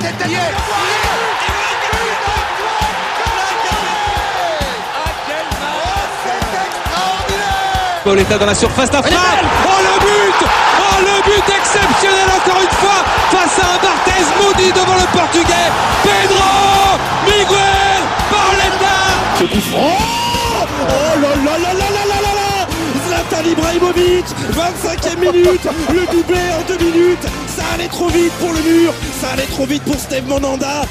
tête. Pauletta dans la surface d'affaire. Oh le but. Oh le but exceptionnel encore une fois face à un Barthez maudit devant le portugais. Pedro Miguel Pauletta Ce coup franc. Oh là là là là là là là là. Zlatan Ibrahimovic 25e minute. Le doublé en deux minutes allait trop vite pour le mur Ça allait trop vite pour Steve Monanda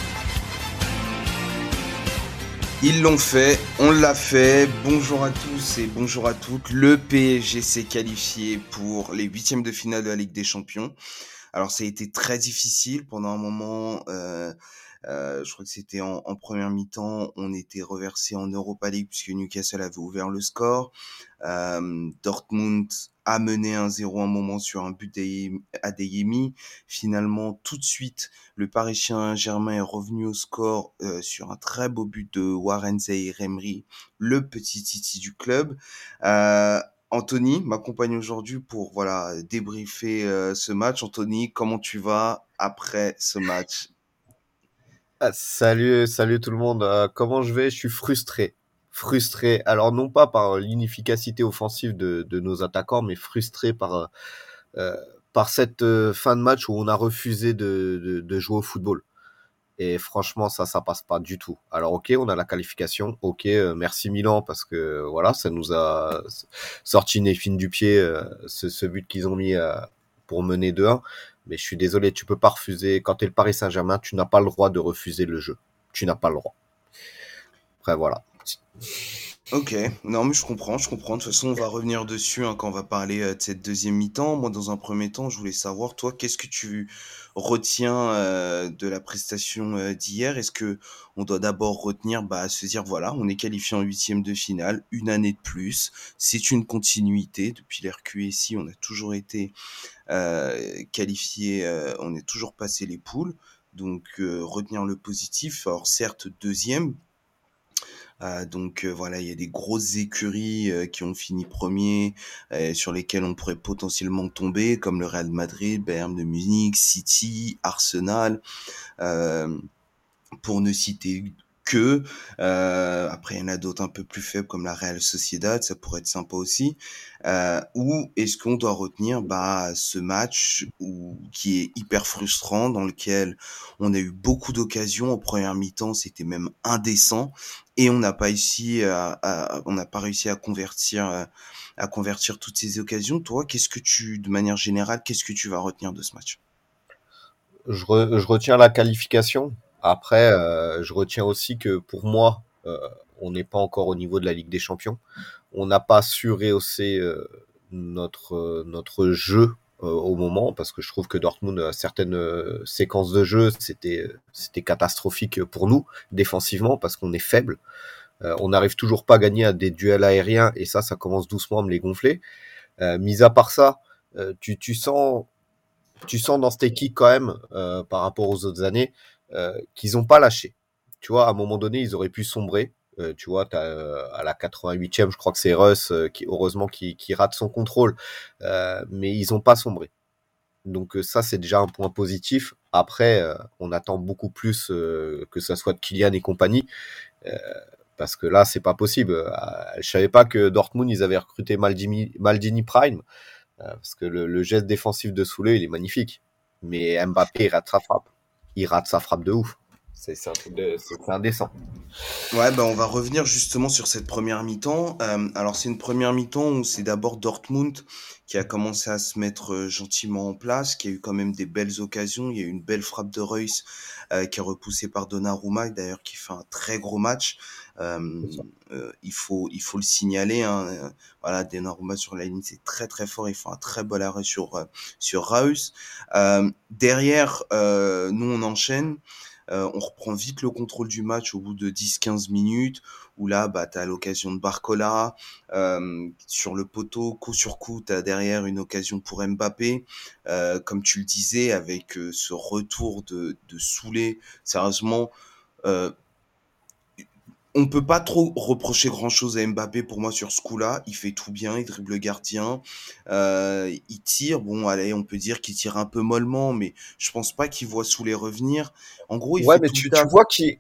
Ils l'ont fait, on l'a fait. Bonjour à tous et bonjour à toutes. Le PSG s'est qualifié pour les huitièmes de finale de la Ligue des Champions. Alors ça a été très difficile pendant un moment. Euh, euh, je crois que c'était en, en, première mi-temps, on était reversé en Europa League puisque Newcastle avait ouvert le score. Euh, Dortmund a mené 1-0 un moment sur un but d'Adeyemi. Finalement, tout de suite, le Paris Saint-Germain est revenu au score euh, sur un très beau but de Warren Zaïre-Emery, le petit titi du club. Euh, Anthony m'accompagne aujourd'hui pour voilà débriefer euh, ce match. Anthony, comment tu vas après ce match? Ah, salut, salut tout le monde. Euh, comment je vais? Je suis frustré. Frustré. Alors non pas par l'inefficacité offensive de, de, nos attaquants, mais frustré par euh, par cette euh, fin de match où on a refusé de, de, de, jouer au football. Et franchement, ça, ça passe pas du tout. Alors ok, on a la qualification. Ok, euh, merci Milan parce que voilà, ça nous a sorti une épine du pied ce, ce, but qu'ils ont mis pour mener 2-1. Mais je suis désolé, tu peux pas refuser. Quand tu es le Paris Saint-Germain, tu n'as pas le droit de refuser le jeu. Tu n'as pas le droit. Après, voilà. Ok, non mais je comprends, je comprends. De toute façon, on va revenir dessus hein, quand on va parler euh, de cette deuxième mi-temps. Moi, dans un premier temps, je voulais savoir, toi, qu'est-ce que tu retiens euh, de la prestation euh, d'hier? Est-ce que on doit d'abord retenir, bah, se dire, voilà, on est qualifié en huitième de finale, une année de plus. C'est une continuité depuis l'RQSI, on a toujours été qualifié, on est toujours passé les poules. Donc retenir le positif. Alors certes deuxième, donc euh, voilà, il y a des grosses écuries qui ont fini premier, sur lesquelles on pourrait potentiellement tomber, comme le Real Madrid, Bayern de Munich, City, Arsenal, pour ne citer que. Euh, après, il y en a d'autres un peu plus faibles comme la Real Sociedad, ça pourrait être sympa aussi. Euh, ou est-ce qu'on doit retenir bah, ce match où, qui est hyper frustrant, dans lequel on a eu beaucoup d'occasions. En première mi-temps, c'était même indécent et on n'a pas réussi à, à on n'a pas réussi à convertir à convertir toutes ces occasions. Toi, qu'est-ce que tu, de manière générale, qu'est-ce que tu vas retenir de ce match? Je, re, je retiens la qualification après, euh, je retiens aussi que pour moi, euh, on n'est pas encore au niveau de la Ligue des Champions. On n'a pas su rehausser euh, notre notre jeu au moment parce que je trouve que Dortmund certaines séquences de jeu c'était c'était catastrophique pour nous défensivement parce qu'on est faible. on n'arrive toujours pas à gagner à des duels aériens et ça ça commence doucement à me les gonfler. mis à part ça, tu tu sens tu sens dans cette équipe quand même par rapport aux autres années euh, qu'ils n'ont pas lâché. Tu vois, à un moment donné, ils auraient pu sombrer. Euh, tu vois, as, euh, à la 88e, je crois que c'est Russ qui, heureusement, qui, qui, rate son contrôle, mais ils n'ont pas sombré. Donc ça, c'est déjà un point positif. Après, on attend beaucoup plus que ça soit de Kylian et compagnie parce que là, c'est pas possible. Je savais pas que Dortmund, ils avaient recruté Maldini, Maldini Prime, parce que le, le, geste défensif de Soulé, il est magnifique. Mais Mbappé, il frappe il rate sa frappe de ouf. C'est un truc de, c'est indécent. Ouais, bah on va revenir justement sur cette première mi-temps. Euh, alors c'est une première mi-temps où c'est d'abord Dortmund qui a commencé à se mettre euh, gentiment en place, qui a eu quand même des belles occasions. Il y a eu une belle frappe de Reus euh, qui est repoussée par Donnarumma, d'ailleurs qui fait un très gros match. Euh, euh, il faut il faut le signaler. Hein. Voilà, Donnarumma sur la ligne, c'est très très fort. Il fait un très bon arrêt sur sur Reus. derrière, nous on enchaîne. Euh, on reprend vite le contrôle du match au bout de 10-15 minutes, où là, bah, tu as l'occasion de Barcola, euh, sur le poteau, coup sur coup, tu as derrière une occasion pour Mbappé, euh, comme tu le disais, avec euh, ce retour de, de Soulé, sérieusement, on peut pas trop reprocher grand chose à Mbappé pour moi sur ce coup-là. Il fait tout bien, il dribble le gardien, euh, il tire. Bon, allez, on peut dire qu'il tire un peu mollement, mais je pense pas qu'il voit sous les revenir. En gros, il ouais, fait mais tout tu, tu vois qu'il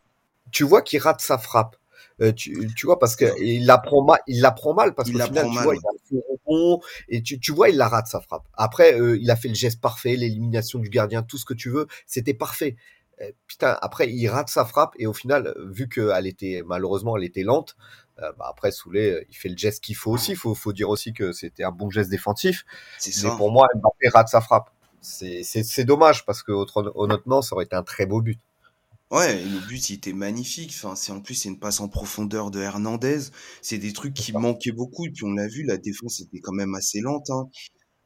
tu vois qu'il rate sa frappe. Euh, tu, tu vois parce que il la prend mal, il la prend mal parce la final prend tu mal, vois ouais. il a fait et tu, tu vois il la rate sa frappe. Après euh, il a fait le geste parfait, l'élimination du gardien, tout ce que tu veux, c'était parfait. Euh, putain après il rate sa frappe et au final euh, vu qu'elle était malheureusement elle était lente, euh, bah, après Soulé euh, il fait le geste qu'il faut aussi. Faut faut dire aussi que c'était un bon geste défensif. C'est Mais pour moi Mbappé rate sa frappe. C'est dommage parce que autre- honnêtement ça aurait été un très beau but. Ouais, et le but il était magnifique. Enfin, c'est en plus c'est une passe en profondeur de Hernandez. C'est des trucs qui manquaient beaucoup. Et puis on l'a vu, la défense était quand même assez lente hein,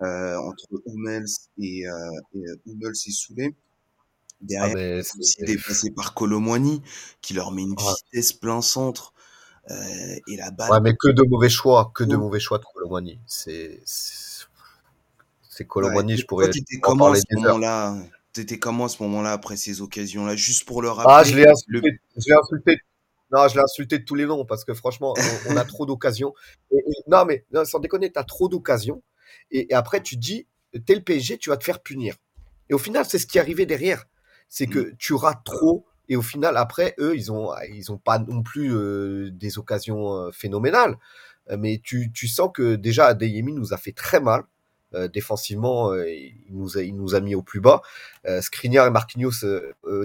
euh, entre Hummels et, euh, et Hummels et. Ah Derrière, c'est dépassé par Colomwani qui leur met une Ouais. vitesse plein centre euh, et la balle. Ouais, mais que de mauvais choix, que de Oh. mauvais choix de Colomani. C'est c'est Ouais. Je pourrais t'étais en comment à ce moment-là? T'étais comment à ce moment-là après ces occasions-là? Juste pour le Ah, je rappeler, le insulté, je l'ai insulté. Non, je l'ai insulté de tous les noms parce que franchement, on, on a trop d'occasions. Non, mais non, sans déconner, t'as trop d'occasions. Et, et après, tu te dis, t'es le PSG, tu vas te faire punir. Et au final, c'est ce qui est arrivé derrière. C'est Mm. que tu rates trop. Et au final, après, eux, ils ont, ils ont pas non plus euh, des occasions euh, phénoménales. Euh, Mais tu, tu sens que déjà, Adeyemi nous a fait très mal. Euh, défensivement, euh, il, nous a, il nous a mis au plus bas. Euh, Skriniar et Marquinhos,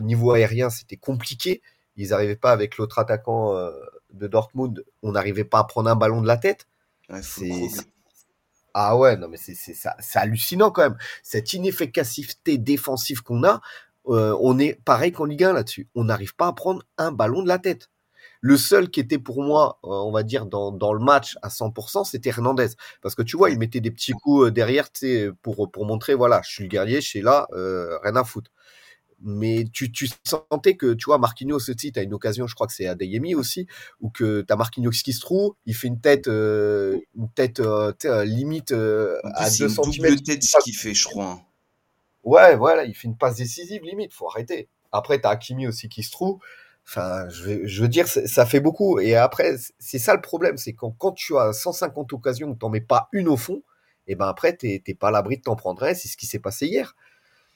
niveau aérien, c'était compliqué. Ils n'arrivaient pas avec l'autre attaquant de Dortmund. On n'arrivait pas à prendre un ballon de la tête. Ouais, ah ouais, non mais c'est c'est ça- c'est hallucinant quand même. Cette inefficacité défensive qu'on a, euh, on est pareil qu'en Ligue 1 là-dessus. On n'arrive pas à prendre un ballon de la tête. Le seul qui était pour moi, euh, on va dire, dans, dans le match à 100%, c'était Hernandez. Parce que tu vois, il mettait des petits coups euh, derrière pour, pour montrer, voilà, je suis le guerrier, je suis là, euh, rien à foutre. Mais tu, tu sentais que, tu vois, Marquinhos aussi, tu as une occasion, je crois que c'est Adeyemi aussi, où que tu as Marquinhos qui se trouve, il fait une tête, euh, une tête limite à plus, c'est 2 une double cm. tête ce qu'il fait, je crois. Ouais, voilà, il fait une passe décisive, limite, faut arrêter. Après, t'as Hakimi aussi qui se trouve. Enfin, je veux, je veux dire, ça fait beaucoup. Et après, c'est ça le problème, c'est quand, quand tu as 150 occasions, t'en mets pas une au fond, et ben après, t'es pas à l'abri de t'en prendre un. C'est ce qui s'est passé hier.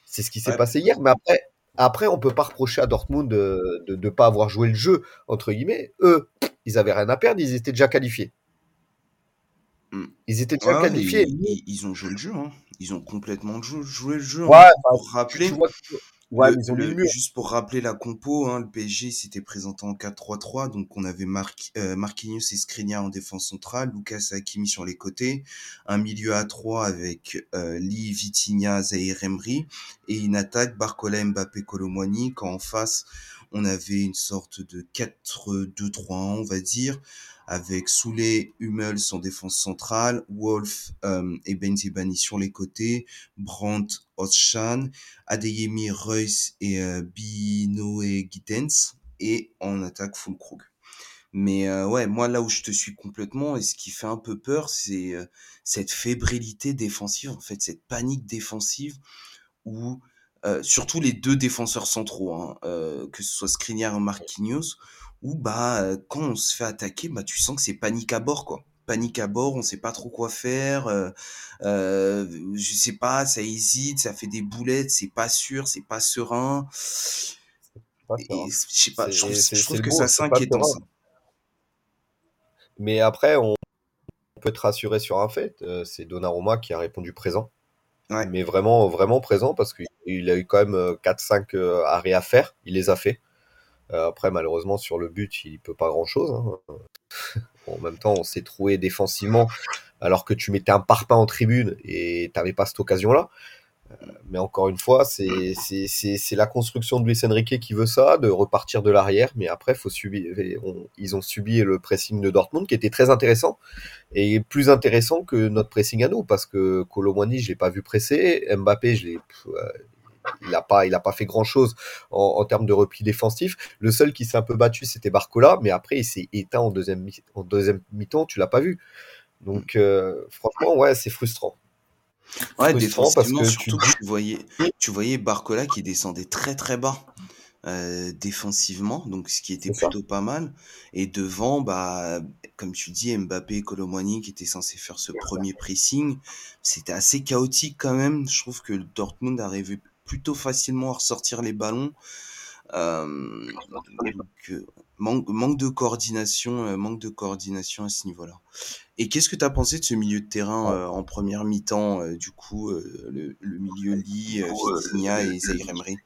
C'est ce qui s'est Ouais. passé hier. Mais après, après, on peut pas reprocher à Dortmund de de, de pas avoir joué le jeu entre guillemets. Eux, ils avaient rien à perdre, ils étaient déjà qualifiés. Mm. Ils étaient déjà Ouais, qualifiés. ils, ils- ils ont joué le jeu. Hein. Ils ont complètement jou- joué le jeu. hein. Ouais, pour rappeler, tu vois, ouais, le, mais ils ont mis le- le mur. juste pour rappeler la compo, hein, le PSG s'était présenté en 4-3-3. Donc on avait Marqui- euh, Marquinhos et Skriniar en défense centrale, Lucas et Hakimi sur les côtés, un milieu à 3 avec euh, Lee, Vitinha, Zahir Emery et une attaque Barcola, Mbappé, Colomwani. Quand en face on avait une sorte de 4-2-3-1, on va dire, avec Soulé, Hummels en défense centrale, Wolf euh, et Benzebani sur les côtés, Brandt, Özcan, Adeyemi, Reus et euh, Binoé Gittens, et en attaque Fulkrug. Mais euh, ouais, moi là où je te suis complètement, et ce qui fait un peu peur, c'est euh, cette fébrilité défensive, en fait, cette panique défensive où euh, surtout les deux défenseurs centraux, hein, euh, que ce soit Skriniar ou Marquinhos, où bah euh, quand on se fait attaquer, bah tu sens que c'est panique à bord quoi. Panique à bord, on sait pas trop quoi faire. Euh, euh, je sais pas, ça hésite, ça fait des boulettes, c'est pas sûr, c'est pas serein. Pas serein. et je sais pas, je trouve, je que ça c'est c'est pas inquiétant ça. serein. Mais après, on peut te rassurer sur un fait, euh, c'est Donnarumma qui a répondu présent. Ouais. Mais vraiment, vraiment présent parce qu'il il a eu quand même euh, 4-5 euh, arrêts à faire. Il les a fait. Euh, après, malheureusement, sur le but, il peut pas grand-chose. hein. En même temps, on s'est trouvé défensivement alors que tu mettais un parpaing en tribune et t'avais pas cette occasion-là. Euh, Mais encore une fois, c'est la construction de Luis Enrique qui veut ça, de repartir de l'arrière. Mais après, faut ils ont subi le pressing de Dortmund qui était très intéressant et plus intéressant que notre pressing à nous parce que Colomwani, je l'ai pas vu presser. Mbappé, je l'ai, il a pas, il a pas fait grand chose en, en termes de repli défensif. Le seul qui s'est un peu battu, c'était Barcola, mais après, il s'est éteint en deuxième, en deuxième mi-temps. Tu l'as pas vu. Donc, euh, franchement, ouais, c'est frustrant. Ouais, Frustrant parce défensivement, que tu surtout tu voyais, tu voyais Barcola qui descendait très très bas. euh, défensivement, donc ce qui était plutôt pas mal. Et devant, bah, comme tu dis, Mbappé et Colomwani qui étaient censés faire ce premier pressing, c'était assez chaotique quand même. Je trouve que Dortmund arrivait plutôt facilement à ressortir les ballons. Euh, euh, manque, manque de coordination, manque de coordination à ce niveau-là. Et qu'est-ce que tu as pensé de ce milieu de terrain en première mi-temps, du coup, le, milieu Lee, Vitinha et Zaire Emery?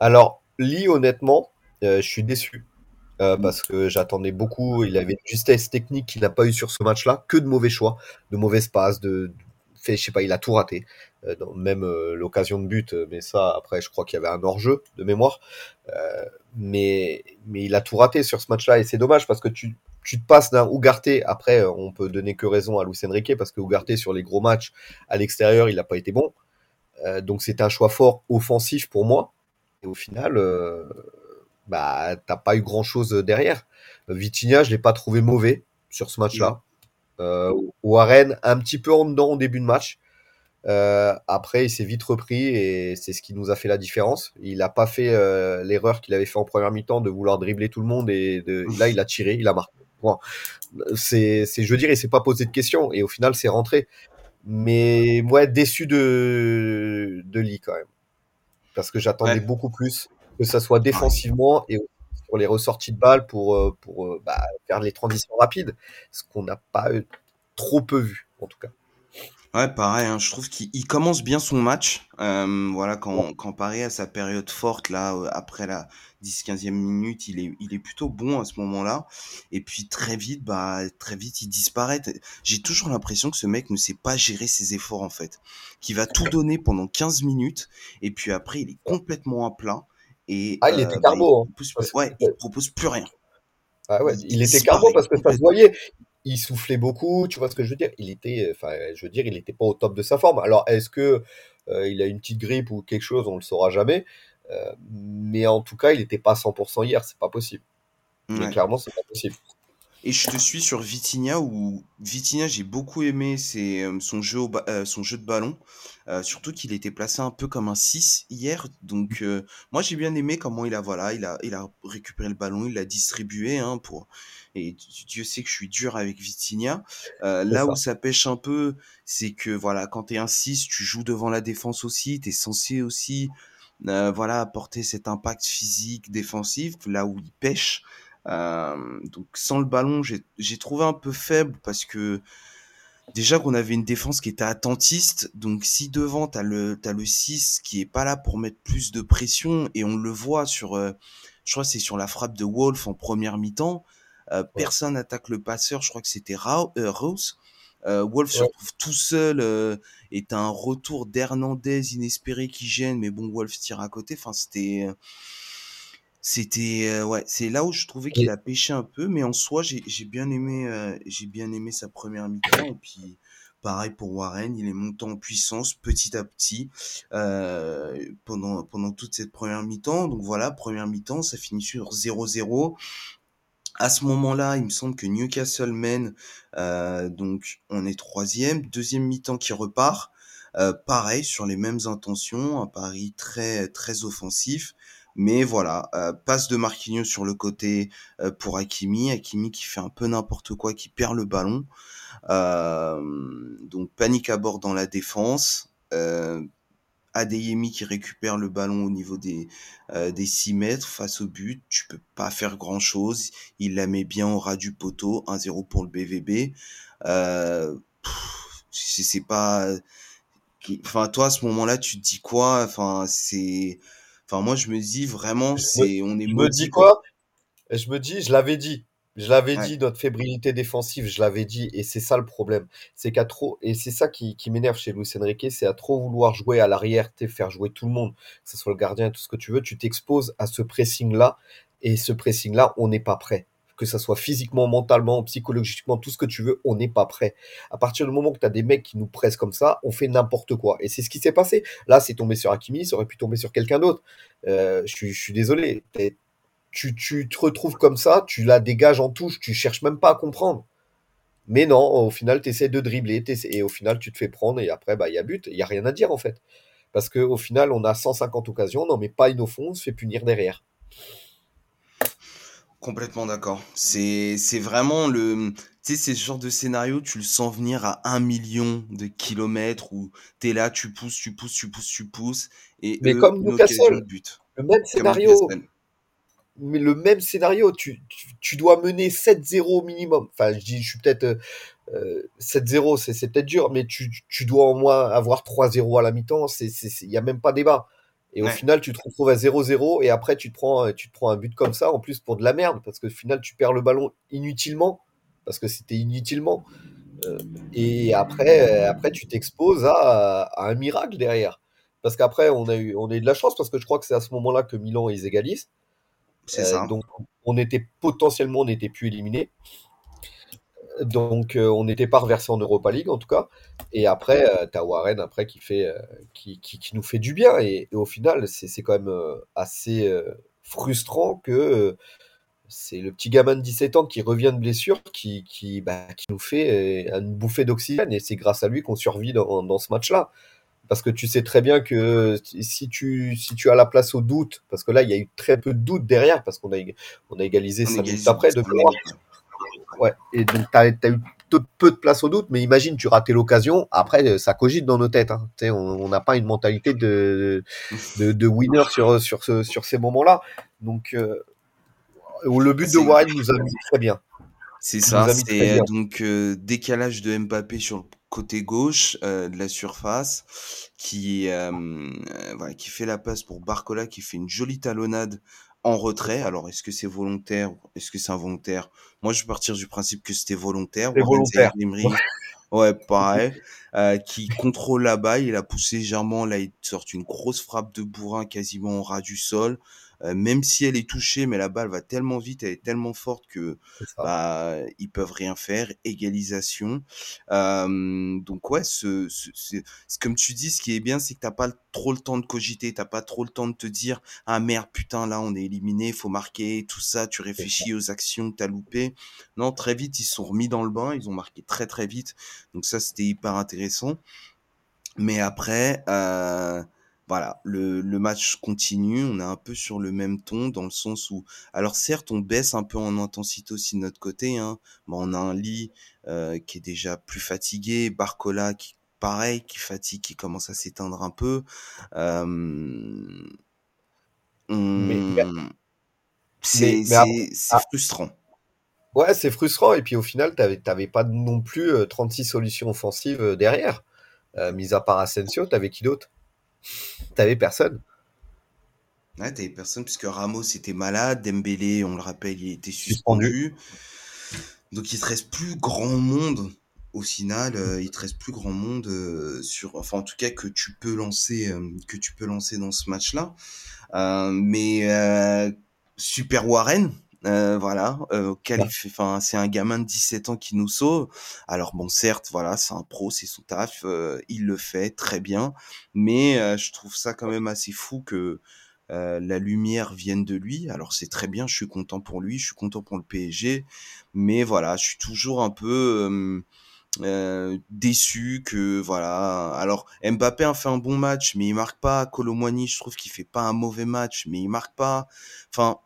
alors, Lee, honnêtement, euh, je suis déçu. Euh, mm. parce que j'attendais beaucoup. Il avait une justesse technique qu'il n'a pas eu sur ce match-là, que de mauvais choix, de mauvaises passes, de, fait, je sais pas, il a tout raté, euh, même l'occasion de but. Mais ça, après, je crois qu'il y avait un hors-jeu de mémoire. mais mais il a tout raté sur ce match-là et c'est dommage parce que tu tu te passes d'un Ugarte. Après, on peut donner que raison à Luis Enrique parce que Ugarte sur les gros matchs à l'extérieur, il n'a pas été bon. donc c'était un choix fort offensif pour moi. Et au final, euh, bah, t'as pas eu grand chose derrière. Vitinha, je l'ai pas trouvé mauvais sur ce match-là. Euh, Warren, un petit peu en dedans au début de match. Euh, après, il s'est vite repris et c'est ce qui nous a fait la différence. Il n'a pas fait euh, l'erreur qu'il avait fait en première mi-temps de vouloir dribbler tout le monde et de, là, il a tiré, il a marqué. Bon. C'est, c'est, je veux dire, il s'est pas posé de questions et au final, c'est rentré. Mais moi, déçu de, de Lee quand même parce que j'attendais beaucoup plus que ça soit défensivement et sur les ressorties de balles pour, euh, pour euh, bah, faire les transitions rapides, ce qu'on n'a pas trop peu vu en tout cas. Ouais, pareil, hein, je trouve qu'il commence bien son match. Euh, voilà, quand, quand Paris à sa période forte, là, après la 10-15e minute, il est, il est plutôt bon à ce moment-là. Et puis très vite, bah, très vite, il disparaît. J'ai toujours l'impression que ce mec ne sait pas gérer ses efforts, en fait. Qu'il va tout donner pendant 15 minutes, et puis après, il est complètement à plat. Et, ah, il était carbo. Bah, il, hein. ouais, il propose plus rien. Ah ouais, il, il était carbo parce que ça se voyait il soufflait beaucoup, tu vois ce que je veux dire? Il était, enfin, je veux dire, il n'était pas au top de sa forme. Alors, est-ce que euh, il a une petite grippe ou quelque chose On le saura jamais. Euh, mais en tout cas, il n'était pas 100% hier, c'est pas possible. clairement, c'est pas possible. Et je te suis sur Vitinha où Vitinha j'ai beaucoup aimé c'est euh, son jeu son jeu de ballon surtout qu'il était placé un peu comme un 6 hier donc moi j'ai bien aimé comment il a voilà il a il a récupéré le ballon il l'a distribué hein, pour et Dieu sait que je suis dur avec Vitinha. Euh, là où ça pêche un peu, c'est que voilà, quand tu es un 6, tu joues devant la défense aussi, tu es censé aussi euh, voilà, apporter cet impact physique défensif, là où il pêche. Euh, donc sans le ballon, j'ai trouvé un peu faible parce que déjà qu'on avait une défense qui était attentiste, donc si devant t'as le as le 6 qui est pas là pour mettre plus de pression et on le voit sur je crois c'est sur la frappe de Wolf en première mi-temps, euh, personne n'attaque le passeur. Je crois que c'était euh, Rose. Euh, Wolf se retrouve tout seul et t'as un retour d'Hernandez inespéré qui gêne, mais bon, Wolf tire à côté. Enfin, c'était, c'était, ouais, c'est là où je trouvais qu'il a pêché un peu, mais en soi, j'ai bien aimé, j'ai bien aimé sa première mi-temps et puis. Pareil pour Warren, il est monté en puissance petit à petit pendant pendant toute cette première mi-temps. Donc voilà, première mi-temps, ça finit sur 0-0 à ce moment-là, il me semble que Newcastle mène, euh, donc on est troisième, deuxième mi-temps qui repart, euh, pareil sur les mêmes intentions, un pari très très offensif, mais voilà, euh, passe de Marquinhos sur le côté pour Hakimi, Hakimi qui fait un peu n'importe quoi, qui perd le ballon, donc panique à bord dans la défense. Adeyemi qui récupère le ballon au niveau des, euh, des 6 mètres face au but. Tu peux pas faire grand chose. Il la met bien au ras du poteau. 1-0 pour le BVB. Euh, sais pas. Enfin, toi, à ce moment-là, tu te dis quoi? Enfin, c'est. Enfin, moi, je me dis vraiment, c'est. On est. Je me dis quoi? Je me dis, je l'avais dit. Je l'avais dit, notre fébrilité défensive, je l'avais dit, et c'est ça le problème. C'est qu'à trop, et c'est ça qui, qui m'énerve chez Luis Enrique, c'est à trop vouloir jouer à l'arrière, faire jouer tout le monde, que ce soit le gardien, tout ce que tu veux, tu t'exposes à ce pressing-là, et ce pressing-là, on n'est pas prêt. Que ça soit physiquement, mentalement, psychologiquement, tout ce que tu veux, on n'est pas prêt. À partir du moment que tu as des mecs qui nous pressent comme ça, on fait n'importe quoi. Et c'est ce qui s'est passé. Là, c'est tombé sur Hakimi, ça aurait pu tomber sur quelqu'un d'autre. Euh, je, suis, désolé tu, te retrouves comme ça, tu la dégages en touche, tu cherches même pas à comprendre. Mais non, au final, tu essaies de dribbler, et au final, tu te fais prendre, et après, bah, il y a but, il y a rien à dire, en fait. Parce qu'au final, on a 150 occasions, on n'en met pas une au fond, on se fait punir derrière. Complètement d'accord. C'est vraiment le. Tu sais, c'est ce genre de scénario, tu le sens venir à un million de kilomètres où tu es là, tu pousses, tu pousses, tu pousses, tu pousses. Et Mais comme Newcastle, le même scénario. Mais le même scénario, tu, tu, dois mener 7-0 au minimum. Enfin, je dis, je suis peut-être. 7-0, euh, c'est peut-être dur, mais tu, tu dois au moins avoir 3-0 à la mi-temps. Il n'y a même pas débat. Et au final, tu te retrouves à 0-0 et après, tu te, prends, tu te prends un but comme ça, en plus pour de la merde, parce qu'au final, tu perds le ballon inutilement, parce que c'était inutilement. Euh, et après, après, tu t'exposes à, un miracle derrière. Parce qu'après, on a eu, on a eu de la chance, parce que je crois que c'est à ce moment-là que Milan, ils égalisent. C'est ça. Euh, donc, on était potentiellement, on n'était plus éliminé. Donc, euh, on n'était pas reversé en Europa League, en tout cas. Et après, euh, t'as Warren après qui, fait, euh, qui, qui, nous fait du bien. Et, au final, c'est quand même assez frustrant que c'est le petit gamin de 17 ans qui revient de blessure qui, qui, bah, qui nous fait une bouffée d'oxygène. Et c'est grâce à lui qu'on survit dans, dans ce match-là. Parce que tu sais très bien que si tu, si tu as la place au doute, parce que là, il y a eu très peu de doute derrière, parce qu'on a, on a égalisé 5 minutes après de mémoire. Ouais, et donc tu as, eu peu de place au doute, mais imagine, tu ratais l'occasion, après, ça cogite dans nos têtes. Hein. On n'a pas une mentalité de, de, de, winner sur, sur, ce, sur ces moments-là. Donc, euh, le but de Warren nous a mis très bien. C'est ça, c'est donc euh, décalage de Mbappé sur le côté gauche euh, de la surface qui, voilà, qui fait la passe pour Barcola qui fait une jolie talonnade en retrait. Alors, est-ce que c'est volontaire Est-ce que c'est involontaire? Moi, je vais partir du principe que c'était volontaire. volontaire. ouais, pareil. Euh, qui contrôle la balle. Il a poussé légèrement. Là, il sort une grosse frappe de bourrin quasiment au ras du sol. Euh, même si elle est touchée, mais la balle va tellement vite, elle est tellement forte que bah, ils peuvent rien faire. Égalisation. Euh, donc ouais, ce, ce, comme tu dis, ce qui est bien, c'est que t'as pas trop le temps de cogiter, t'as pas trop le temps de te dire ah merde putain là on est éliminé, faut marquer tout ça. Tu réfléchis aux actions que t'as loupées. Non, très vite ils se sont remis dans le bain, ils ont marqué très très vite. Donc ça c'était hyper intéressant. Mais après. Euh, voilà, le, le, match continue, on est un peu sur le même ton dans le sens où, alors certes, on baisse un peu en intensité aussi de notre côté. Hein. Bon, on a un lit euh, qui est déjà plus fatigué, Barcola qui pareil, qui fatigue, qui commence à s'éteindre un peu. Euh, c'est frustrant. Ouais, c'est frustrant. Et puis au final, tu n'avais pas non plus 36 euh, solutions offensives euh, derrière. Euh, mis à part Asensio, tu avais qui d'autre? T'avais personne. Ouais, t'avais personne puisque Ramos était malade, Dembélé, on le rappelle, il était suspendu. Donc il te reste plus grand monde au final, euh, il te reste plus grand monde euh, sur, enfin en tout cas que tu peux lancer, euh, que tu peux lancer dans ce match-là. mais Super Warren, voilà, enfin c'est un gamin de 17 ans qui nous sauve. Alors bon, certes, voilà, c'est un pro, c'est son taf, il le fait très bien, mais je trouve ça quand même assez fou que la lumière vienne de lui. Alors c'est très bien, je suis content pour lui, je suis content pour le PSG, mais voilà, je suis toujours un peu euh, déçu que voilà. Alors Mbappé a fait un bon match, mais il marque pas. Colomwani, je trouve qu'il fait pas un mauvais match, mais il marque pas. Enfin,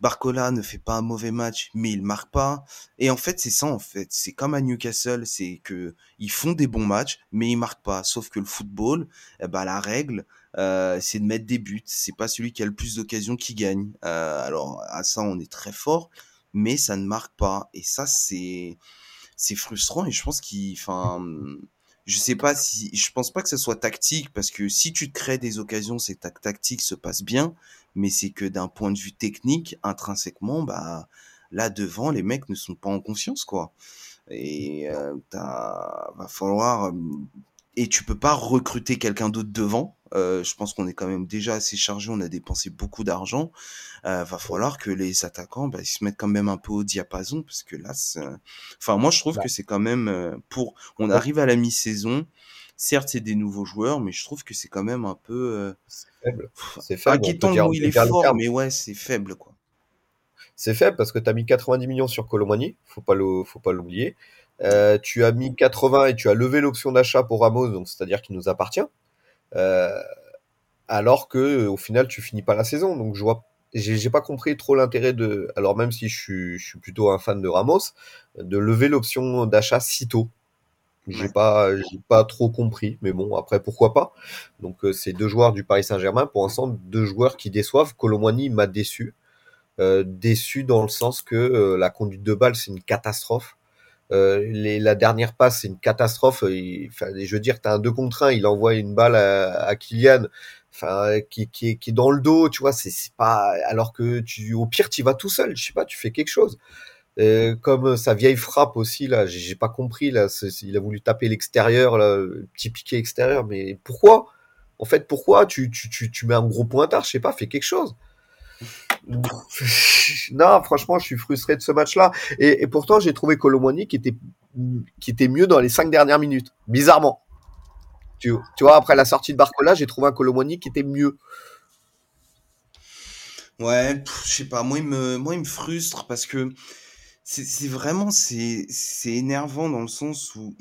Barcola ne fait pas un mauvais match, mais il marque pas. Et en fait, c'est ça en fait. C'est comme à Newcastle, c'est que ils font des bons matchs, mais ils marquent pas. Sauf que le football, eh ben, la règle, euh, c'est de mettre des buts. C'est pas celui qui a le plus d'occasions qui gagne. Euh, alors à ça, on est très fort, mais ça ne marque pas. Et ça, c'est c'est frustrant et je pense qu'il, enfin, je sais pas si, je pense pas que ce soit tactique parce que si tu te crées des occasions, c'est ta tactique se passe bien, mais c'est que d'un point de vue technique, intrinsèquement, bah là devant, les mecs ne sont pas en confiance quoi. Et euh, va falloir et tu peux pas recruter quelqu'un d'autre devant. Euh, je pense qu'on est quand même déjà assez chargé, on a dépensé beaucoup d'argent. Euh, va falloir que les attaquants bah, ils se mettent quand même un peu au diapason parce que là, enfin moi je trouve que c'est quand même euh, pour, on arrive à la mi-saison. Certes, c'est des nouveaux joueurs, mais je trouve que c'est quand même un peu. Euh, c'est faible. C'est faible. où il est fort, mais ouais, c'est faible quoi. C'est faible parce que tu as mis 90 millions sur Colomani, faut pas le, faut pas l'oublier. Euh, tu as mis 80 et tu as levé l'option d'achat pour Ramos, donc c'est-à-dire qu'il nous appartient. Euh, alors que au final tu finis pas la saison. Donc je vois, j'ai pas compris trop l'intérêt de, alors même si je suis, je suis plutôt un fan de Ramos, de lever l'option d'achat si tôt. J'ai pas, j'ai pas trop compris, mais bon, après pourquoi pas. Donc euh, c'est deux joueurs du Paris Saint-Germain, pour l'instant deux joueurs qui déçoivent. Colomwani m'a déçu, euh, déçu dans le sens que euh, la conduite de balle c'est une catastrophe. Les, la dernière passe c'est une catastrophe. enfin, je veux dire, t'as un 2 contre 1, il envoie une balle à, à Kylian, qui, qui, qui est dans le dos, tu vois, c'est pas alors que tu au pire tu vas tout seul, je sais pas, tu fais quelque chose. Euh, comme sa vieille frappe aussi là, j'ai pas compris là, il a voulu taper l'extérieur, le petit piqué extérieur, mais pourquoi? En fait, pourquoi tu, tu, tu, tu mets un gros pointard, je sais pas, fais quelque chose. non, franchement, je suis frustré de ce match-là. Et, et, pourtant, j'ai trouvé Colomoni qui était qui était mieux dans les cinq dernières minutes, bizarrement. Tu, tu vois, après la sortie de Barcola, j'ai trouvé un Colomoni qui était mieux. Ouais, je sais pas, moi il me moi il me frustre parce que c'est vraiment c'est énervant dans le sens où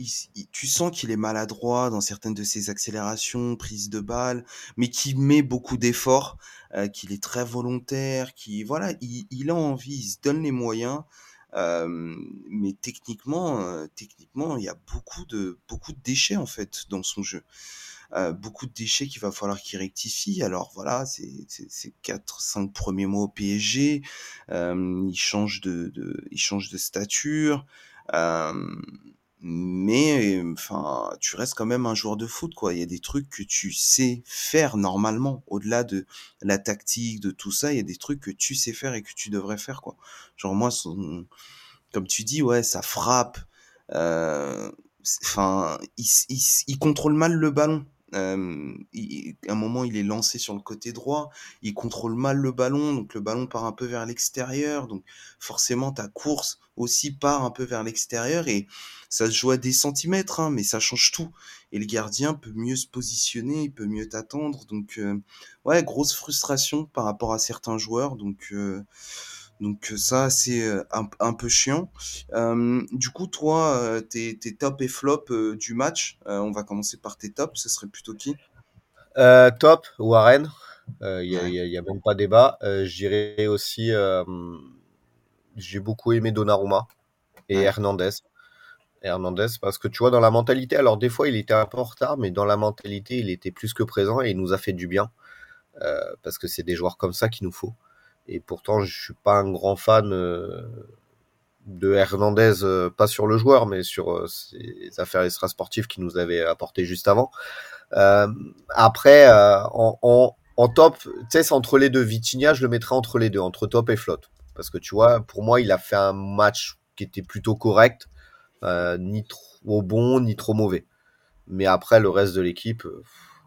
tu sens qu'il est maladroit dans certaines de ses accélérations, prises de balles, mais qui met beaucoup d'efforts, euh, qu'il est très volontaire, qui voilà, il, il, a envie, il se donne les moyens, euh, mais techniquement, euh, techniquement, il y a beaucoup de beaucoup de déchets en fait dans son jeu. Euh, beaucoup de déchets qu'il va falloir qu'il rectifie. Alors voilà, c'est quatre cinq premiers mois au PSG, euh, il change de, de, il change de stature. Euh, mais enfin, tu restes quand même un joueur de foot, quoi. Il y a des trucs que tu sais faire normalement, au-delà de la tactique, de tout ça. Il y a des trucs que tu sais faire et que tu devrais faire, quoi. Genre moi, son, comme tu dis, ouais, ça frappe. Euh, enfin, il, il, il, contrôle mal le ballon. À un moment, il est lancé sur le côté droit, il contrôle mal le ballon, donc le ballon part un peu vers l'extérieur, donc forcément ta course aussi part un peu vers l'extérieur et ça se joue à des centimètres, hein, mais ça change tout. Et le gardien peut mieux se positionner, il peut mieux t'attendre, donc ouais, grosse frustration par rapport à certains joueurs, donc euh, donc ça, c'est euh, un, un, peu chiant. Euh, du coup, toi, euh, tes, tes top et flop euh, du match, euh, on va commencer par tes tops, ce serait plutôt qui? Top, Warren. Il n'y a, y a, y a, même pas débat. je dirais aussi, j'ai beaucoup aimé Donnarumma et. Hernandez. Hernandez, parce que tu vois, dans la mentalité, alors des fois il était un peu en retard, mais dans la mentalité, il était plus que présent et il nous a fait du bien. parce que c'est des joueurs comme ça qu'il nous faut. Et pourtant, je suis pas un grand fan euh, de Hernandez, euh, pas sur le joueur, mais sur euh, ses affaires extrasportives qu'il nous avait apporté juste avant. après, en, en, en, top, tu sais, entre les deux. Vitinha, je le mettrais entre les deux, entre top et flotte. Parce que tu vois, pour moi, il a fait un match qui était plutôt correct, ni trop bon, ni trop mauvais. Mais après, le reste de l'équipe,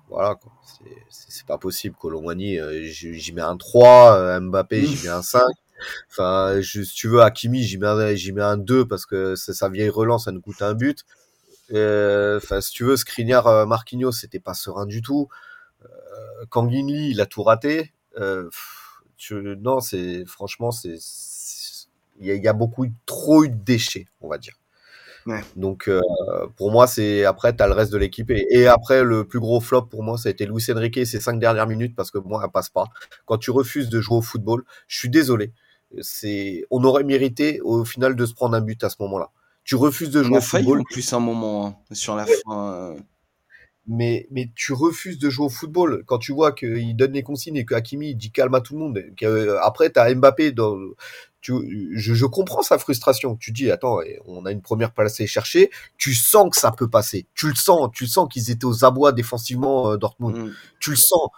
voilà, quoi c'est pas possible. Colomani, euh, j'y mets un 3, euh, Mbappé, j'y mets un 5. Enfin, je, si tu veux, Hakimi, j'y mets, j'y mets un 2 parce que c'est sa vieille relance, ça nous coûte un but. Euh, enfin, si tu veux, Skriniar, euh, Marquinhos, c'était pas serein du tout. Euh, Kanginli, il a tout raté. Euh, tu, non, c'est franchement, c'est il y, y, a beaucoup trop eu de déchets, on va dire. Ouais. Donc euh, pour moi, c'est après tu as le reste de l'équipe et, et, après le plus gros flop pour moi, ça a été Luis Enrique et ses cinq dernières minutes parce que moi, elle passe pas. Quand tu refuses de jouer au football, je suis désolé. C'est on aurait mérité au final de se prendre un but à ce moment-là. Tu refuses de jouer On au football. en plus un moment hein, sur la fin. Euh... Mais, mais tu refuses de jouer au football quand tu vois qu'il donne les consignes et que Hakimi dit calme à tout le monde. Après, tu as Mbappé dans, tu, je, je, comprends sa frustration. Tu dis, attends, on a une première place à chercher. Tu sens que ça peut passer. Tu le sens. Tu sens qu'ils étaient aux abois défensivement, euh, Dortmund. Mm. Tu le sens.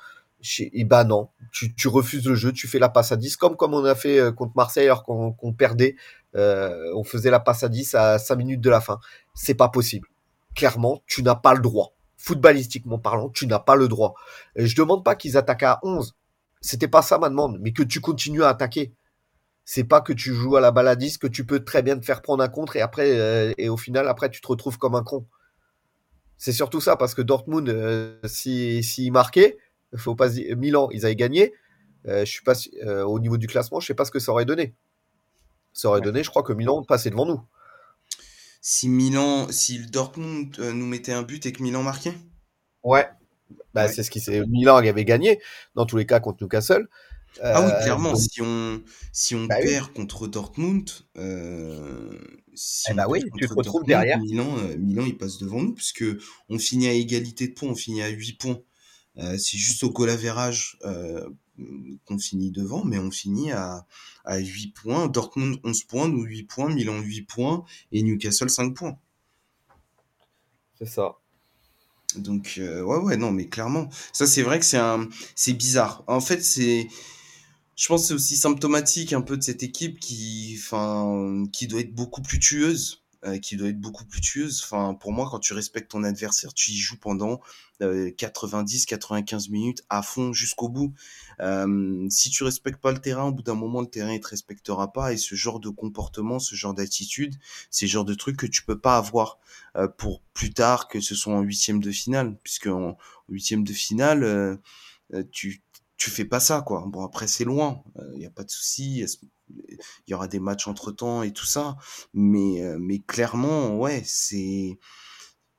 Et bah non, tu, tu, refuses le jeu, tu fais la passe à 10, comme comme on a fait euh, contre Marseille alors qu'on qu perdait, euh, on faisait la passe à 10 à 5 minutes de la fin. C'est pas possible. Clairement, tu n'as pas le droit. Footballistiquement parlant, tu n'as pas le droit. Et je demande pas qu'ils attaquent à 11. C'était pas ça ma demande, mais que tu continues à attaquer c'est pas que tu joues à la baladiste que tu peux très bien te faire prendre un contre et après euh, et au final après tu te retrouves comme un con. C'est surtout ça parce que Dortmund euh, si s'ils marquaient, faut pas Milan, ils avaient gagné. Euh, je suis pas euh, au niveau du classement, je sais pas ce que ça aurait donné. Ça aurait ouais. donné, je crois que Milan passait devant nous. Si Milan, si le Dortmund nous mettait un but et que Milan marquait? Ouais. Bah, C'est ce qui s'est. Milan avait gagné, dans tous les cas, contre Newcastle. ah oui, clairement, si on, si on bah perd contre Dortmund, euh, si eh bah oui, tu te retrouves derrière. Milan, Milan, il passe devant nous, puisque on finit à égalité de points, on finit à 8 points. c'est juste au goal qu'on finit devant, mais on finit à, à 8 points. Dortmund 11 points, nous 8 points, Milan 8 points et Newcastle 5 points. C'est ça. Donc euh, ouais ouais non mais clairement ça c'est vrai que c'est un c'est bizarre. En fait c'est je pense c'est aussi symptomatique un peu de cette équipe qui enfin qui doit être beaucoup plus tueuse euh, qui doit être beaucoup plus tueuse. Enfin, pour moi, quand tu respectes ton adversaire, tu y joues pendant 90-95 euh, minutes à fond jusqu'au bout. Euh, si tu respectes pas le terrain, au bout d'un moment, le terrain il te respectera pas. Et ce genre de comportement, ce genre d'attitude, c'est le genre de truc que tu peux pas avoir pour plus tard que ce soit en huitième de finale, puisque en huitième de finale, tu tu fais pas ça quoi. Bon après c'est loin, il y a pas de souci il y aura des matchs entre temps et tout ça. Mais, euh, mais clairement, ouais, c'est.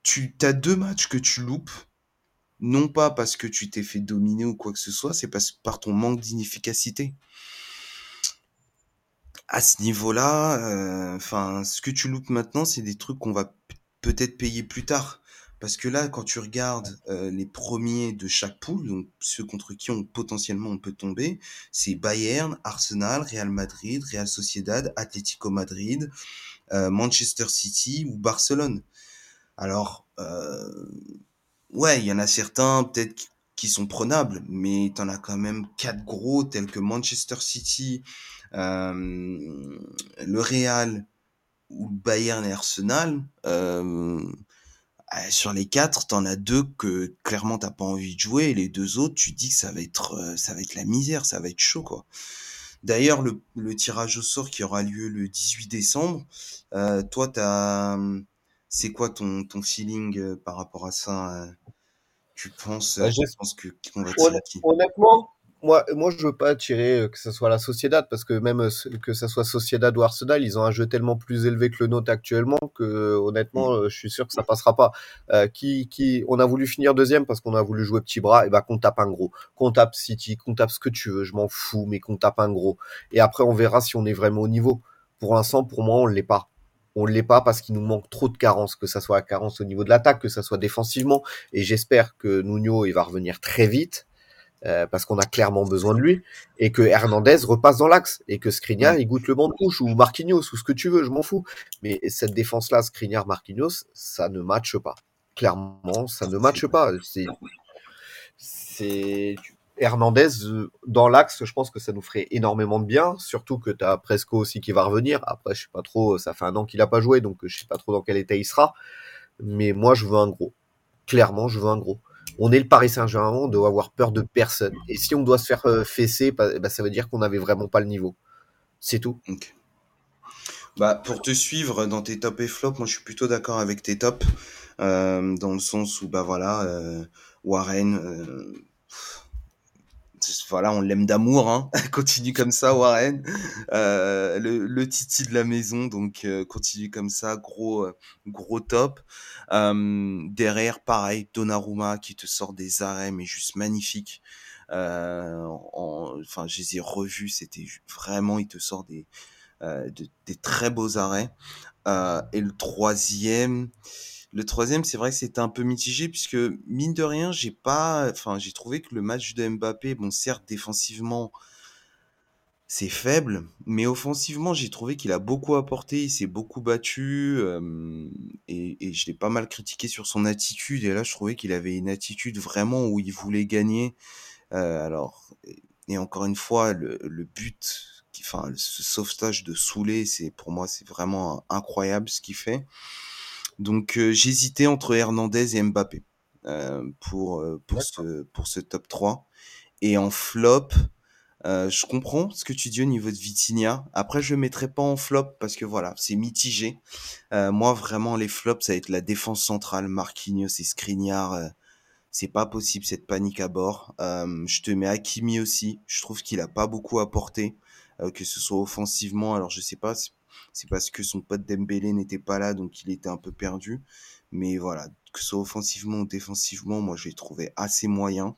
Tu as deux matchs que tu loupes, non pas parce que tu t'es fait dominer ou quoi que ce soit, c'est parce, par ton manque d'inefficacité. À ce niveau-là, euh, enfin, ce que tu loupes maintenant, c'est des trucs qu'on va peut-être payer plus tard. Parce que là, quand tu regardes euh, les premiers de chaque poule, donc ceux contre qui on potentiellement on peut tomber, c'est Bayern, Arsenal, Real Madrid, Real Sociedad, Atlético Madrid, euh, Manchester City ou Barcelone. Alors, euh, ouais, il y en a certains peut-être qui sont prenables, mais tu en as quand même quatre gros tels que Manchester City, le Real ou Bayern et Arsenal. Euh, sur les quatre, t'en as deux que clairement t'as pas envie de jouer, et les deux autres, tu dis que ça va être, euh, ça va être la misère, ça va être chaud, quoi. D'ailleurs, le, le tirage au sort qui aura lieu le 18 décembre, euh, toi, t'as, c'est quoi ton, ton feeling euh, par rapport à ça Tu penses, bah, je pense que qu'on va tirer Honnêtement, moi, moi, je veux pas tirer euh, que ce soit la Sociedad parce que même euh, que ce soit Sociedad ou Arsenal, ils ont un jeu tellement plus élevé que le nôtre actuellement que honnêtement, mm. euh, je suis sûr que ça passera pas. qui, qui, on a voulu finir deuxième parce qu'on a voulu jouer petit bras, et ben qu'on tape un gros, qu'on tape City, qu'on tape ce que tu veux, je m'en fous, mais qu'on tape un gros. Et après, on verra si on est vraiment au niveau. Pour l'instant, pour moi, on l'est pas on l'est pas parce qu'il nous manque trop de carences, que ça soit la carence au niveau de l'attaque, que ça soit défensivement. Et j'espère que Nuno, il va revenir très vite euh, parce qu'on a clairement besoin de lui, et que Hernandez repasse dans l'axe, et que Skriniar il goûte le banc de touche, ou Marquinhos, ou ce que tu veux, je m'en fous. Mais cette défense-là, Skriniar, Marquinhos, ça ne matche pas. Clairement, ça ne matche pas. C'est, c'est Hernandez dans l'axe, je pense que ça nous ferait énormément de bien, surtout que tu as Presco aussi qui va revenir. Après, je sais pas trop, ça fait un an qu'il a pas joué, donc je sais pas trop dans quel état il sera. Mais moi, je veux un gros. Clairement, je veux un gros on est le Paris Saint-Germain, on doit avoir peur de personne. Et si on doit se faire euh, fesser, bah, bah, ça veut dire qu'on n'avait vraiment pas le niveau. C'est tout. Bah, pour te suivre dans tes top et flop, moi je suis plutôt d'accord avec tes tops, euh, dans le sens où bah voilà, euh, Warren, voilà, on l'aime d'amour, hein. continue comme ça, Warren. Euh, le, le, titi de la maison, donc euh, continue comme ça, gros, euh, gros top. derrière, pareil, Donnarumma qui te sort des arrêts, mais juste magnifiques. enfin, je les ai c'était vraiment, il te sort des, des très beaux arrêts. et le troisième, le troisième, c'est vrai que c'était un peu mitigé puisque mine de rien, j'ai pas, enfin, j'ai trouvé que le match de Mbappé, bon, certes défensivement, c'est faible, mais offensivement, j'ai trouvé qu'il a beaucoup apporté, il s'est beaucoup battu euh, et, et je l'ai pas mal critiqué sur son attitude. Et là, je trouvais qu'il avait une attitude vraiment où il voulait gagner. Euh, alors, et encore une fois, le, le but, enfin, ce sauvetage de Soulé, c'est pour moi, c'est vraiment incroyable ce qu'il fait. Donc euh, j'hésitais entre Hernandez et Mbappé euh, pour, euh, pour, ce, pour ce top 3. Et en flop, je comprends ce que tu dis au niveau de Vitinha. Après, je le mettrai pas en flop parce que voilà, c'est mitigé. moi, vraiment, les flops, ça va être la défense centrale, Marquinhos et Skriniar. c'est pas possible cette panique à bord. je te mets Hakimi aussi. Je trouve qu'il a pas beaucoup apporté, que ce soit offensivement. Alors, je sais pas c'est parce que son pote Dembélé n'était pas là, donc il était un peu perdu. Mais voilà, que ce soit offensivement ou défensivement, moi je l'ai trouvé assez moyen.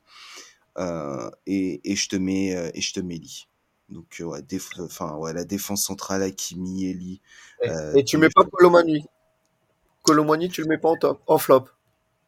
Euh, et, et, je te mets euh, et je te mets Lee. Donc ouais, enfin ouais, la défense centrale Hakimi, Eli. Et, et tu mets pas Colomani. Colomani, tu le mets pas en top, en flop.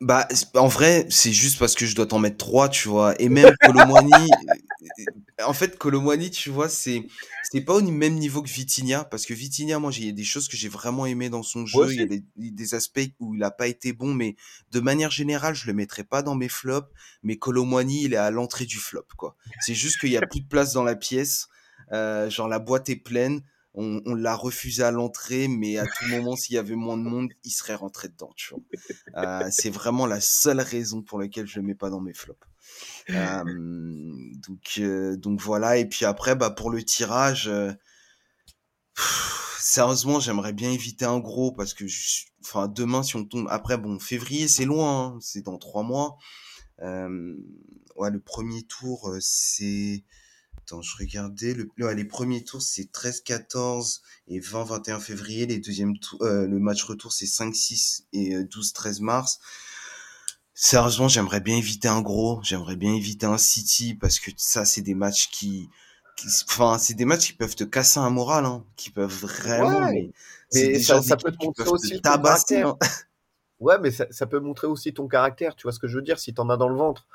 Bah, en vrai, c'est juste parce que je dois t'en mettre trois, tu vois. Et même Colomwani, en fait, Colomwani, tu vois, c'est c'est pas au même niveau que Vitinha, parce que Vitinha, moi, j'ai des choses que j'ai vraiment aimé dans son jeu. il y a des, des, aspects où il a pas été bon, mais de manière générale, je le mettrais pas dans mes flops. Mais Colomwani, il est à l'entrée du flop, quoi. C'est juste qu'il y a plus de place dans la pièce. Euh, genre la boîte est pleine on, on l'a refusé à l'entrée, mais à tout moment, s'il y avait moins de monde, il serait rentré dedans. Tu vois. Euh, c'est vraiment la seule raison pour laquelle je le mets pas dans mes flops. Euh, donc, euh, donc voilà. Et puis après, bah pour le tirage, euh, sérieusement, j'aimerais bien éviter un gros parce que, demain, si on tombe, après, bon, février, c'est loin, hein, c'est dans trois mois. le premier tour, c'est Attends, je regardais. Le, les premiers tours, c'est 13-14 et 20-21 février. Les deuxièmes tours, euh, le match retour, c'est 5-6 et 12-13 euh, mars. Sérieusement, j'aimerais bien éviter un gros. J'aimerais bien éviter un City parce que ça, c'est des matchs qui, enfin, c'est des matchs qui peuvent te casser un moral, hein, qui peuvent vraiment. mais, mais ça, ça peut te montrer aussi tabasser. Hein. Ouais, mais ça, ça, peut montrer aussi ton caractère, tu vois ce que je veux dire, si t'en as dans le ventre.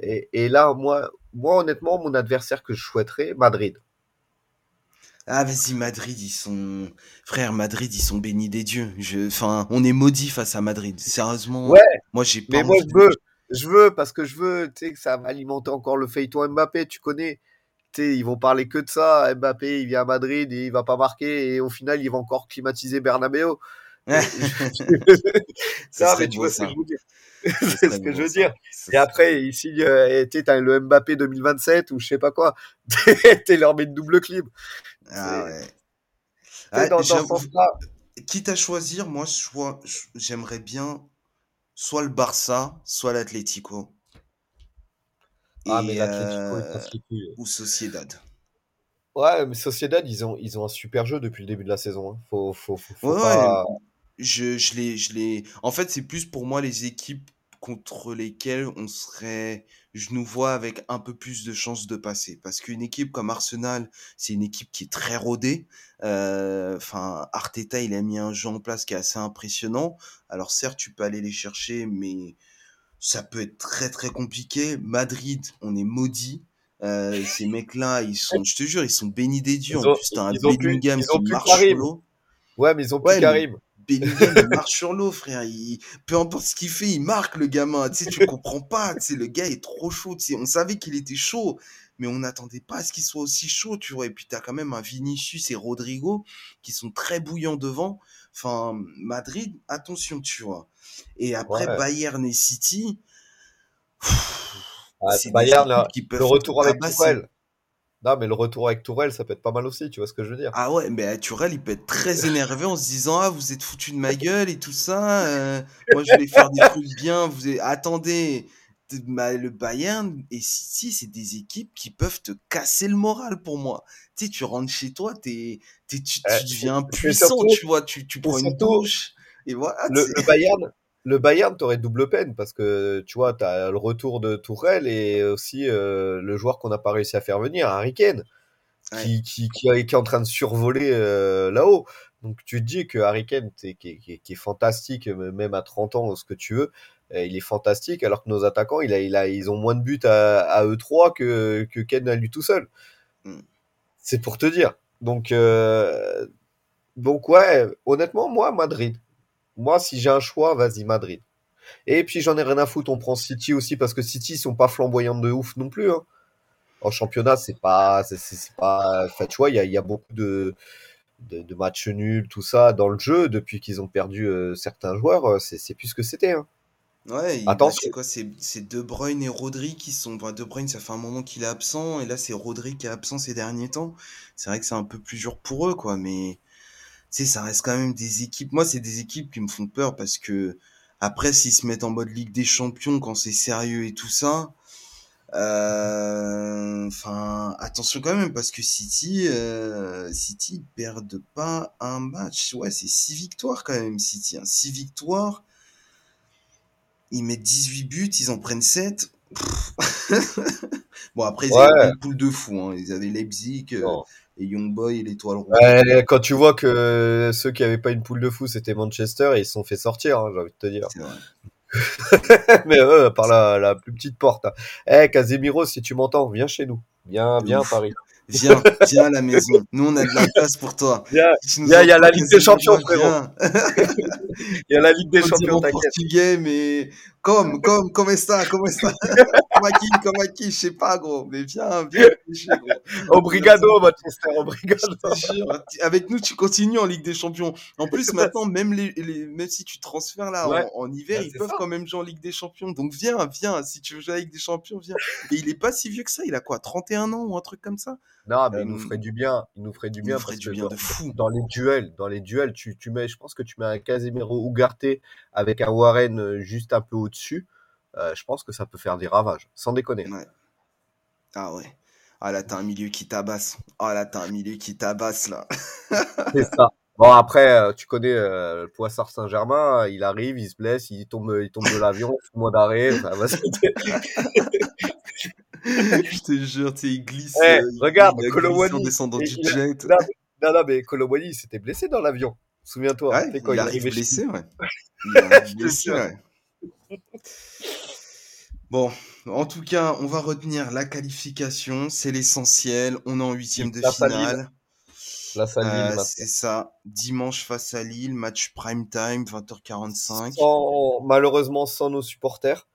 Et, et, là, moi, moi, honnêtement, mon adversaire que je souhaiterais, Madrid. Ah, vas-y, Madrid, ils sont. Frère, Madrid, ils sont bénis des dieux. Je... Enfin, on est maudit face à Madrid. Sérieusement. Ouais. Moi, j'ai pas. Mais moi, je veux. Je veux, parce que je veux, tu sais, que ça va alimenter encore le feuilleton Mbappé, tu connais. Tu sais, ils vont parler que de ça. Mbappé, il vient à Madrid et il va pas marquer. Et au final, il va encore climatiser Bernabeu ça, mais tu vois ce que je veux dire. c'est ce que je veux dire. Et après, ici, euh, le Mbappé 2027 ou je sais pas quoi. tu leur mets une double clim. Ah ouais. Ah, dans, dans quitte à choisir, moi, j'aimerais bien soit le Barça, soit l'Atlético. Ah, mais l'Atlético, euh, Ou Sociedad. Ouais, mais Sociedad, ils ont, ils ont un super jeu depuis le début de la saison. Hein. Faut, faut, faut, faut pas... ouais, je, je l'ai, je l'ai. En fait, c'est plus pour moi les équipes contre lesquelles on serait, je nous vois avec un peu plus de chances de passer. Parce qu'une équipe comme Arsenal, c'est une équipe qui est très rodée. Euh, enfin, Arteta, il a mis un jeu en place qui est assez impressionnant. Alors certes, tu peux aller les chercher, mais ça peut être très très compliqué. Madrid, on est maudit. Euh, ces mecs-là, ils sont, je te jure, ils sont bénis des dieux. en plus, t'as un Bellingham qui marche. Ouais, mais ils ont plus Karim. Bellingham, il marche sur l'eau, frère. Il, peu importe ce qu'il fait, il marque le gamin. Tu sais, tu comprends pas. Tu sais, le gars est trop chaud. Tu sais, on savait qu'il était chaud, mais on n'attendait pas à ce qu'il soit aussi chaud, tu vois. Et puis, t'as quand même un Vinicius et Rodrigo qui sont très bouillants devant. Enfin, Madrid, attention, tu vois. Et après, Bayern et City. Ah, Bayern, là, le retour avec Tuchel. Non, mais le retour avec Tourelle, ça peut être pas mal aussi, tu vois ce que je veux dire. Ah ouais, mais Tourelle, il peut être très énervé en se disant Ah, vous êtes foutu de ma gueule et tout ça. Euh, moi, je vais faire des trucs bien. Vous Attendez, le Bayern et City, c'est des équipes qui peuvent te casser le moral pour moi. Tu sais, tu rentres chez toi, tu, tu, deviens puissant, tu vois, tu, tu prends une douche. Et voilà. Le, le, Bayern, le Bayern, t'aurais double peine parce que tu vois, t'as le retour de Tourelle et aussi euh, le joueur qu'on n'a pas réussi à faire venir, Harry Kane, qui, qui, qui, est en train de survoler euh, là-haut. Donc tu te dis que Harry Kane, qui, est fantastique, même à 30 ans, ce que tu veux, euh, il est fantastique, alors que nos attaquants, il a, il a, ils ont moins de buts à, à eux trois que, que Kane a lui tout seul. Mm. C'est pour te dire. Donc, donc ouais, honnêtement, moi, Madrid. Moi, si j'ai un choix, vas-y, Madrid. Et puis, j'en ai rien à foutre, on prend City aussi, parce que City, ils sont pas flamboyants de ouf non plus. Hein. En championnat, c'est pas. C'est pas. Enfin, tu vois, il y a, y a, beaucoup de, de, de, matchs nuls, tout ça, dans le jeu, depuis qu'ils ont perdu euh, certains joueurs. Euh, c'est plus ce que c'était. Hein. Ouais, Attention. c'est quoi C'est De Bruyne et Rodri qui sont. De Bruyne, ça fait un moment qu'il est absent, et là, c'est Rodri qui est absent ces derniers temps. C'est vrai que c'est un peu plus dur pour eux, quoi, mais sais, ça reste quand même des équipes. Moi, c'est des équipes qui me font peur parce que après, s'ils se mettent en mode Ligue des Champions quand c'est sérieux et tout ça, euh, enfin, attention quand même, parce que City, euh, City perdent pas un match. Ouais, c'est 6 victoires quand même, City. 6 hein. victoires. Ils mettent 18 buts, ils en prennent 7. bon, après, ils avaient une poule de fou. Hein. Ils avaient Leipzig euh, et Young Boy et l'Étoile Rouge. quand tu vois que ceux qui n'avaient pas une poule de fou, c'était Manchester, et ils se sont fait sortir, hein, j'ai envie de te dire. Vrai. mais euh, par la, la, plus petite porte. Eh, Casemiro, si tu m'entends, viens chez nous. Viens, viens à Paris. Viens, viens à la maison. Nous, on a de la place pour toi. Il y a la Ligue des Champions, frérot. Il y a la Ligue des Champions, t'inquiète. portugais, mais comme, comme, comme ça, comme ça? comme à qui, comme à qui, je sais pas, gros. Mais viens, viens. Obrigado, Manchester, obrigado. Avec nous, tu continues en Ligue des Champions. En plus, maintenant, même les, les même si tu transfères là en, hiver, ils peuvent quand même jouer en Ligue des Champions. Donc viens, viens. Si tu veux jouer en Ligue des Champions, viens. Et il est pas si vieux que ça. Il a quoi, 31 ans ou un truc comme ça? Non, mais il nous euh, ferait du bien. Il nous ferait du bien. ferait du bien de fou. Dans les duels, dans les duels, tu, tu mets, je pense que tu mets un Casemiro Ugarte avec un Warren euh, juste un peu au-dessus. Euh, je pense que ça peut faire des ravages, sans déconner. Ah ouais. Ah là, t'as un milieu qui tabasse. Ah là, t'as un milieu qui tabasse là. C'est ça. Bon après, tu connais le Poissard Saint-Germain, il arrive, il se blesse, il tombe, il tombe de l'avion, tout le d'arrêt. je te jure, tu sais, il glisse. Hey, euh, regarde, Colomwani. En descendant du jet. Non, non, mais Colomwani, il s'était blessé dans l'avion. Souviens-toi. Ouais, quand il, il arrive blessé, ouais. Il arrive blessé, ouais. Bon, en tout cas, on va retenir la qualification, c'est l'essentiel. On est en huitième de finale. La à euh, c'est ça. Dimanche face à Lille, match prime time, 20h45. malheureusement sans nos supporters.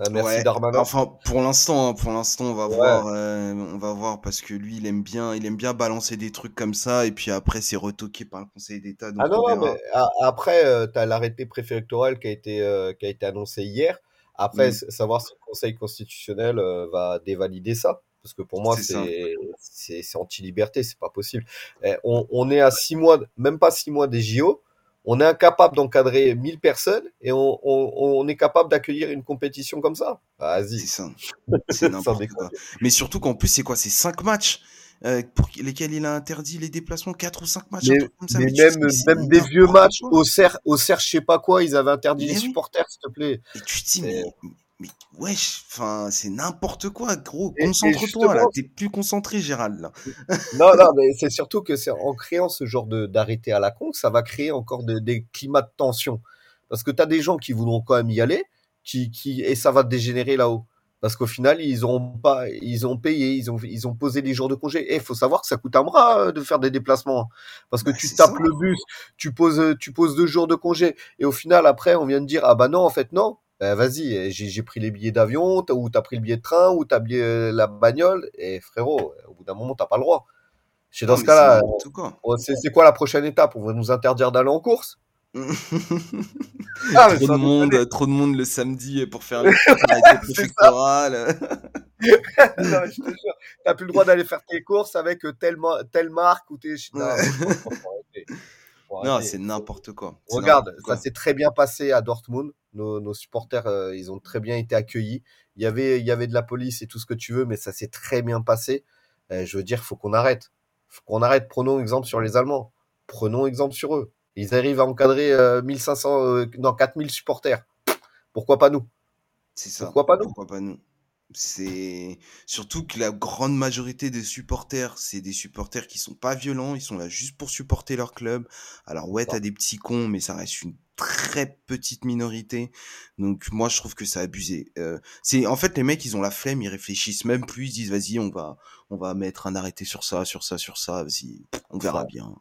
Euh, merci Darmanin. Enfin, pour l'instant, hein, pour l'instant, on va voir, euh, on va voir parce que lui, il aime bien, il aime bien balancer des trucs comme ça, et puis après, c'est retoqué par le Conseil d'État. Ah non, mais après, euh, tu as l'arrêté préfectoral qui a été, qui a été annoncé hier. Après, mm. savoir si le Conseil constitutionnel va dévalider ça, parce que pour moi, c'est c'est anti-liberté, c'est pas possible. Eh, on, on est à six mois, même pas six mois des JO on est incapable d'encadrer 1000 personnes et on, est capable d'accueillir une compétition comme ça. Vas-y. C'est ça. C'est n'importe quoi. Mais surtout qu'en plus, c'est quoi? C'est 5 matchs euh, pour lesquels il a interdit les déplacements, 4 ou 5 matchs. Mais, comme ça? mais, même, des vieux matchs, au CER, au CER, je sais pas quoi, ils avaient interdit les supporters, s'il te plaît. Et tu te dis, mais, mais wesh, enfin, c'est n'importe quoi, gros. Concentre-toi, là. T'es plus concentré, Gérald, là. non, non, mais c'est surtout que c'est en créant ce genre d'arrêté à la con, ça va créer encore des climats de tension. Parce que t'as des gens qui voudront quand même y aller, qui, qui, et ça va dégénérer là-haut. Parce qu'au final, ils ont pas, ils ont payé, ils ont, ils ont posé des jours de congé. Et il faut savoir que ça coûte un bras euh, de faire des déplacements. Parce que bah, tu tapes le bus, tu poses, tu poses deux jours de congé. Et au final, après, on vient de dire, ah bah non, en fait, non ben vas-y, j'ai pris les billets d'avion, ou t'as pris le billet de train, ou t'as pris euh, la bagnole, et frérot, au bout d'un moment, t'as pas le droit. C'est dans ce cas-là, c'est quoi la prochaine étape? On va nous interdire d'aller en course? Ah, trop, de monde, trop de monde le samedi pour faire le préfectoral. je te jure, t'as plus le droit d'aller faire tes courses avec telle, telle marque ou tes. Non, c'est n'importe quoi. Regarde, ça s'est très bien passé à Dortmund. Nos, supporters, euh, ils ont très bien été accueillis. Il y avait, il y avait de la police et tout ce que tu veux, mais ça s'est très bien passé. Euh, je veux dire, faut qu'on arrête. Faut qu'on arrête. Prenons exemple sur les Allemands. Prenons exemple sur eux. Ils arrivent à encadrer 1500, euh, non 4000 supporters. Pourquoi pas nous? C'est ça. Pourquoi pas nous? Pourquoi pas nous? C'est surtout que la grande majorité des supporters, c'est des supporters qui sont pas violents, ils sont là juste pour supporter leur club. Alors ouais, t'as des petits cons, mais ça reste une très petite minorité. Donc moi, je trouve que c'est abusé. Euh, c'est en fait les mecs, ils ont la flemme, ils réfléchissent même plus, ils disent vas-y, on va, on va mettre un arrêté sur ça, sur ça, sur ça. Vas-y, on verra bien.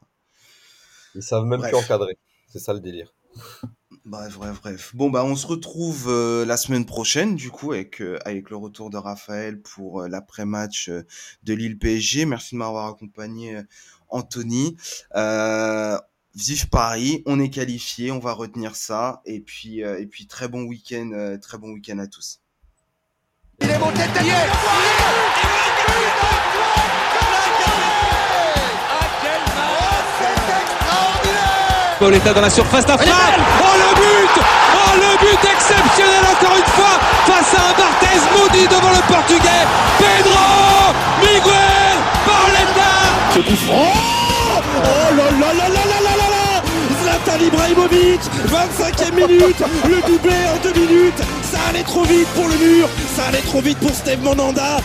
Ils savent même plus encadrer. C'est ça le délire. Bref, bref, bref. Bon, bah, on se retrouve euh, la semaine prochaine, du coup, avec, euh, avec le retour de Raphaël pour euh, l'après-match de Lille PSG. Merci de m'avoir accompagné, Anthony. vive Paris, on est qualifié, on va retenir ça. Et puis, et puis très bon week-end, très bon week-end à tous. Il est monté Pauletta dans la surface. Oh le but Oh le but exceptionnel encore une fois face à un Barthez maudit devant le portugais. Pedro Miguel coup franc. Oh là là là là là là là là. Zlatan Ibrahimovic 25e minute Le doublé en deux minutes. Ça allait trop vite pour le mur Ça allait trop vite pour Steve Monanda